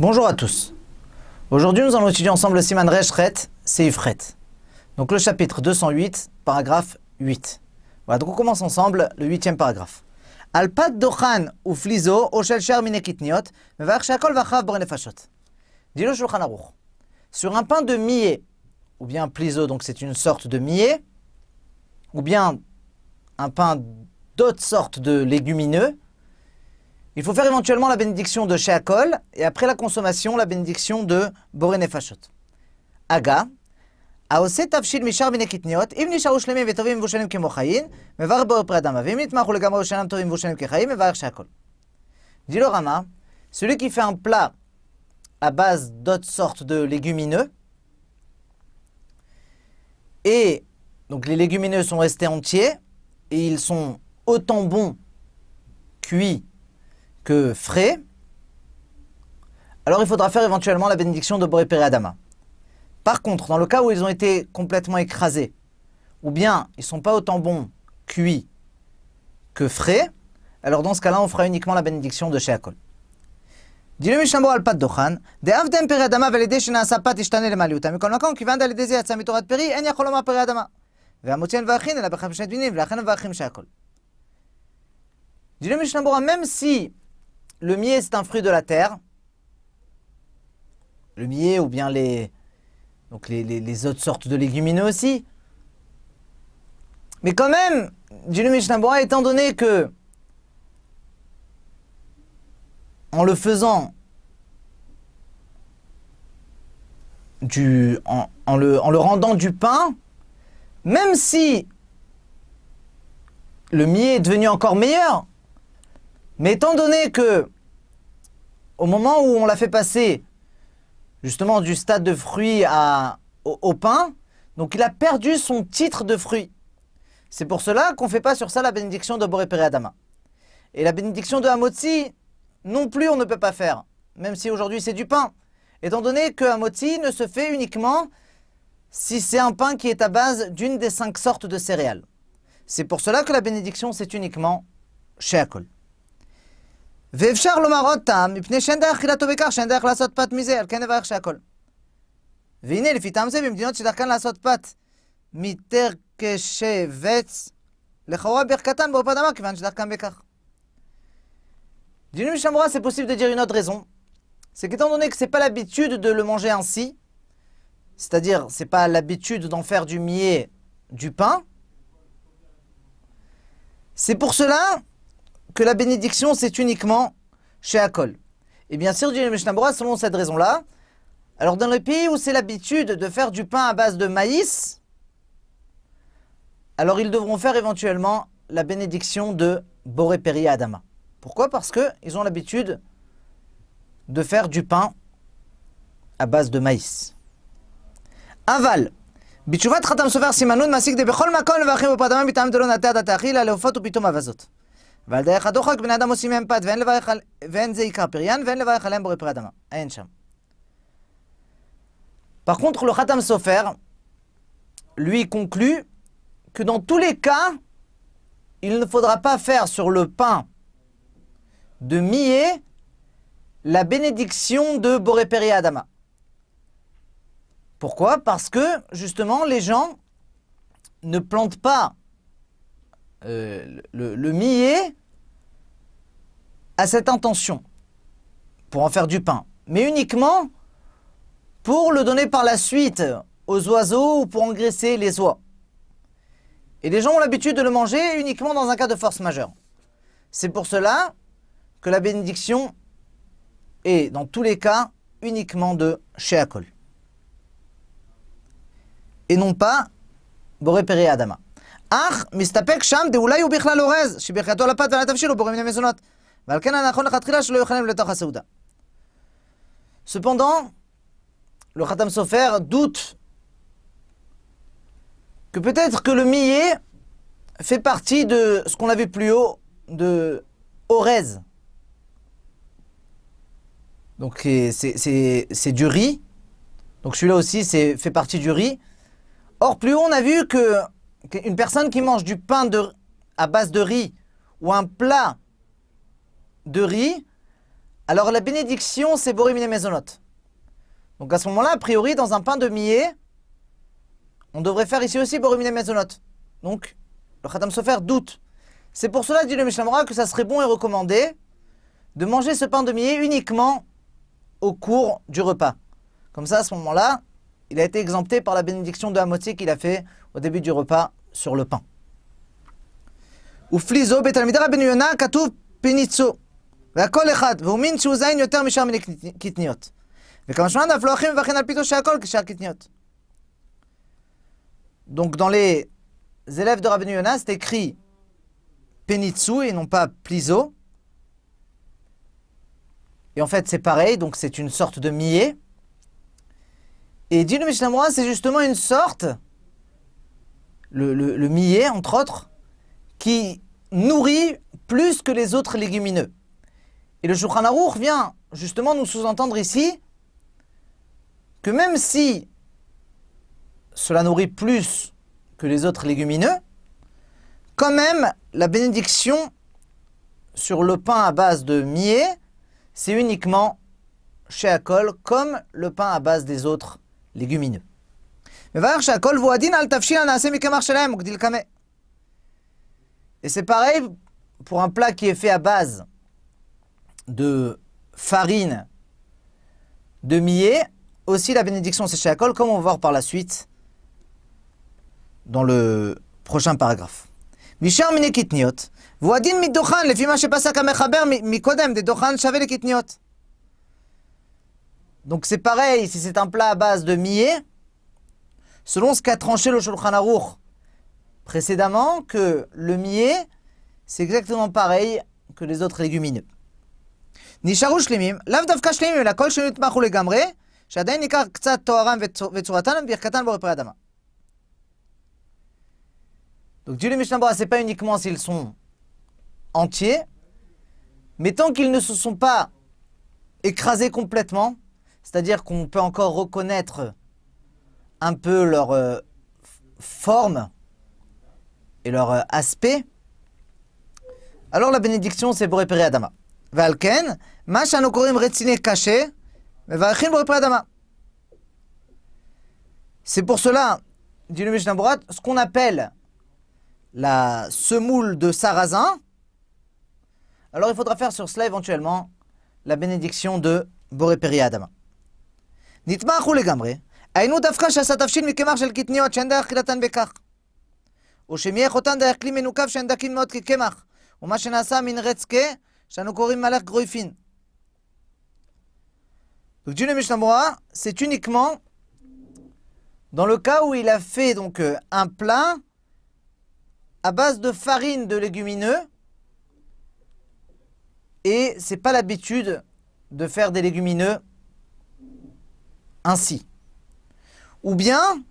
Bonjour à tous. Aujourd'hui, nous allons étudier ensemble le Siman Reshret, Seifret. Donc le chapitre 208, paragraphe 8. Voilà, donc on commence ensemble le huitième paragraphe. Alpat dochan ou flizo oshel sher minekitniot, shakol vachav borenefashot. Dit le Shulchan Aruch. Sur un pain de millet, ou bien pliso, donc c'est une sorte de millet, ou bien un pain d'autres sortes de légumineux, il faut faire éventuellement la bénédiction de Sheakol et après la consommation, la bénédiction de Borenefashot. Aga, העושה תבשיל משאר מיני קטניות, אם נשארו שלמים וטובים ומבושלים כמו חיים, מברך בורא פרי אדמה, ואם נתמכו לגמרי ושאינם טובים ומבושלים כחיים, מברך שהכל. Dit le Rama, celui qui fait un plat à base d'autres sortes de légumineux, et donc les légumineux sont restés entiers, et ils sont autant bons cuits que frais, alors il faudra faire éventuellement la bénédiction de Boré Péré Adama. Par contre, dans le cas où ils ont été complètement écrasés, ou bien ils ne sont pas autant bons cuits que frais, alors dans ce cas-là, on fera uniquement la bénédiction de Sheakol. dit le Mishnabo al pat dochan, de avdem peri adama velede שנעשה פת ישתנה למעליותה, מכל מקום, כיוון דל ידי זה יצא מתורת פרי, אין יכול לומר פרי אדמה. והמוציא אין מברכין, אלא בחמשת דינים, ולכן מברכים שהכל. dit le Mishnabo, même si le millet c'est un fruit de la terre, le millet ou bien les, donc les, autres sortes de légumineux aussi, mais quand même, dit le étant donné que en le faisant du, en, en le, en le rendant du pain, même si le millet est devenu encore meilleur, mais étant donné que au moment où on l'a fait passer justement du stade de fruit au, pain, donc il a perdu son titre de fruit. C'est pour cela qu'on ne fait pas sur ça la bénédiction de Boré Péré Adama. Et la bénédiction de Hamotzi, non plus on ne peut pas faire, même si aujourd'hui c'est du pain. Étant donné que Hamotzi ne se fait uniquement si c'est un pain qui est à base d'une des cinq sortes de céréales. C'est pour cela que la bénédiction c'est uniquement chez Akol. ואפשר לומר עוד טעם, מפני שאין דרך אכילתו בכך שאין דרך לעשות פת מזה, על כן נברך שהכל. והנה, לפי טעם זה, במדינות שדרכן לעשות פת מתרקשי וצ, לכאורה ברכתן באופן אדמה, כיוון שדרכן בכך. D'une Mishamora, c'est possible de dire une autre raison. C'est qu'étant donné que c'est pas l'habitude de le manger ainsi, c'est-à-dire c'est pas l'habitude d'en faire du millet du pain, c'est pour cela que la bénédiction, c'est uniquement chez Akol. Et bien sûr, dit le Mishnah selon cette raison-là, alors dans le pays où c'est l'habitude de faire du pain à base de maïs, alors ils devront faire éventuellement la bénédiction de Boré Adama. Pourquoi? Parce qu'ils ont l'habitude de faire du pain à base de maïs. Aval. ועל דרך הדוחק בני אדם עושים מהם פת ואין, לברך, על... ואין זה עיקר פריין ואין לברך עליהם בורא פרי אדמה. אין שם. Par contre, le Khatam Sofer, lui, conclut que dans tous les cas, il ne faudra pas faire sur le pain de millet la bénédiction de Boré Peri Adama. Pourquoi Parce que, justement, les gens ne plantent pas euh, le, le millet à cette intention, pour en faire du pain, mais uniquement pour le donner par la suite aux oiseaux ou pour engraisser les oies. Et les gens ont l'habitude de le manger uniquement dans un cas de force majeure. C'est pour cela que la bénédiction est, dans tous les cas, uniquement de Sheakol. Et non pas Boré Péré Adama. אך מסתפק שם דאולי הוא בכלל אורז, שברכתו על הפת ועל התבשיל הוא בורא מיני מזונות. ועל כן הנכון לכתחילה שלא יאכלם לתוך הסעודה. Cependant, le Khatam Sofer doute que peut-être que le millet fait partie de ce qu'on a vu plus haut, de Orez. Donc c'est du riz. Donc celui-là aussi fait partie du riz. Or, plus haut, on a vu que une personne qui mange du pain à base de riz ou un plat de riz, alors la bénédiction, c'est Borimine Mezonot. Donc à ce moment-là, a priori, dans un pain de millet, on devrait faire ici aussi Borimine Mezonot. Donc, le Khatam Sofer doute. C'est pour cela, dit le Mishnah que ça serait bon et recommandé de manger ce pain de millet uniquement au cours du repas. Comme ça, à ce moment-là, il a été exempté par la bénédiction de Hamotzi qu'il a fait au début du repas sur le pain. ופליזו בתלמידי רבנו יונה כתוב פיניצו והכל אחד והוא מין שהוא זין יותר משאר מיני קטניות וכמה שמונה אף לא אחים וכן על פיתו שהכל כשאר קטניות. Donc dans les élèves de Rabbeinu Yonah, c'est écrit Penitsu et non pas Pliso. Et en fait, c'est pareil, donc c'est une sorte de millet. Et dit le Mishnah c'est justement une sorte, le, le, le, millet, entre autres, qui nourrit plus que les autres légumineux. Et le Shulchan vient justement nous sous-entendre ici que même si cela nourrit plus que les autres légumineux, quand même, la bénédiction sur le pain à base de millet c'est uniquement chez Akol, comme le pain à base des autres légumineux. Et c'est pareil pour un plat qui est fait à base de farine de millet. Aussi, la bénédiction, c'est shakol, comme on va voir par la suite dans le prochain paragraphe. Donc c'est pareil, si c'est un plat à base de millet, selon ce qu'a tranché le Shulchan Aruch précédemment, que le millet, c'est exactement pareil que les autres légumineux. נשארו שלמים, לאו דווקא שלמים, אלא כל שנתמכו לגמרי, שעדיין ניכר קצת תוארם וצורתם וברכתם בורא פרי אדמה. Donc Dieu le Mishnah c'est pas uniquement s'ils sont entiers, mais tant qu'ils ne se sont pas écrasés complètement, c'est-à-dire qu'on peut encore reconnaître un peu leur euh, forme et leur euh, aspect, alors la bénédiction c'est pour réparer Adama. Valken, pour réparer Adama. C'est pour cela, dit le Mishnah ce qu'on appelle la semoule de sarrasin, alors il faudra faire sur cela éventuellement la bénédiction de Boré Peri Adama. Nitma gamre. היינו דווקא שעשה תבשיל מקמח של קטניות שאין דרך אכילתן בכך. או שמייך אותן דרך כלי מנוקב שאין דקים מאוד כקמח, ומה שנעשה מן רצקה, שאנו קוראים מלך גרויפין. Donc Dieu le Mishnah c'est uniquement dans le cas où il a fait donc un plat à base de farine de légumineux et c'est pas l'habitude de faire des légumineux ainsi. Ou bien,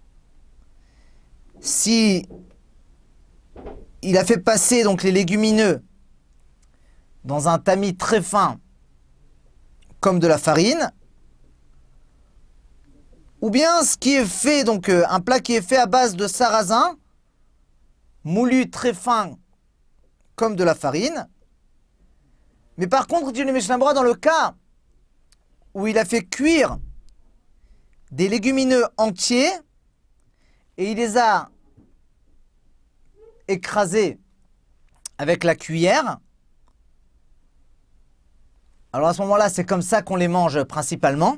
si il a fait passer donc les légumineux dans un tamis très fin comme de la farine, ou bien ce qui est fait, donc euh, un plat qui est fait à base de sarrasin, moulu très fin comme de la farine, mais par contre, Dieu le Mishnah dans le cas où il a fait cuire des légumineux entiers et il les a écrasés avec la cuillère. Alors à ce moment-là, c'est comme ça qu'on les mange principalement.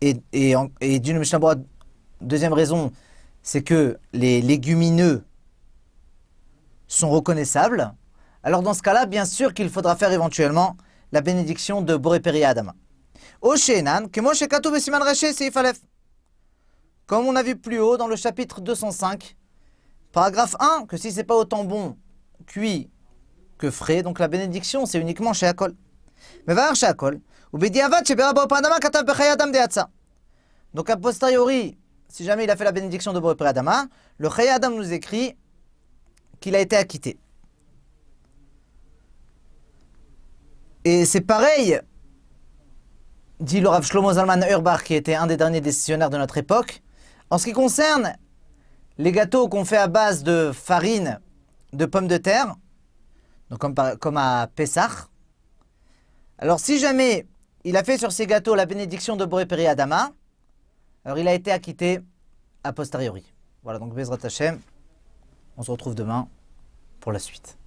Et, et, et deuxième raison, c'est que les légumineux sont reconnaissables. Alors dans ce cas-là, bien sûr qu'il faudra faire éventuellement la bénédiction de Boré Peri Adama. Comme on a vu plus haut dans le chapitre 205, paragraphe 1, que si c'est pas autant bon cuit que frais, donc la bénédiction c'est uniquement chez Akol. Mais va chez Akol. Donc a posteriori, si jamais il a fait la bénédiction de Boré Adama, le Chaya Adam nous écrit qu'il a été acquitté. Et c'est pareil, dit le Rav Shlomo Zalman Urbach, qui était un des derniers décisionnaires de notre époque, en ce qui concerne les gâteaux qu'on fait à base de farine de pommes de terre, donc comme, à Pessah, Alors si jamais il a fait sur ses gâteaux la bénédiction de Boré Peri Adama, alors il a été acquitté a posteriori. Voilà, donc Bezrat Hashem, on se retrouve demain pour la suite.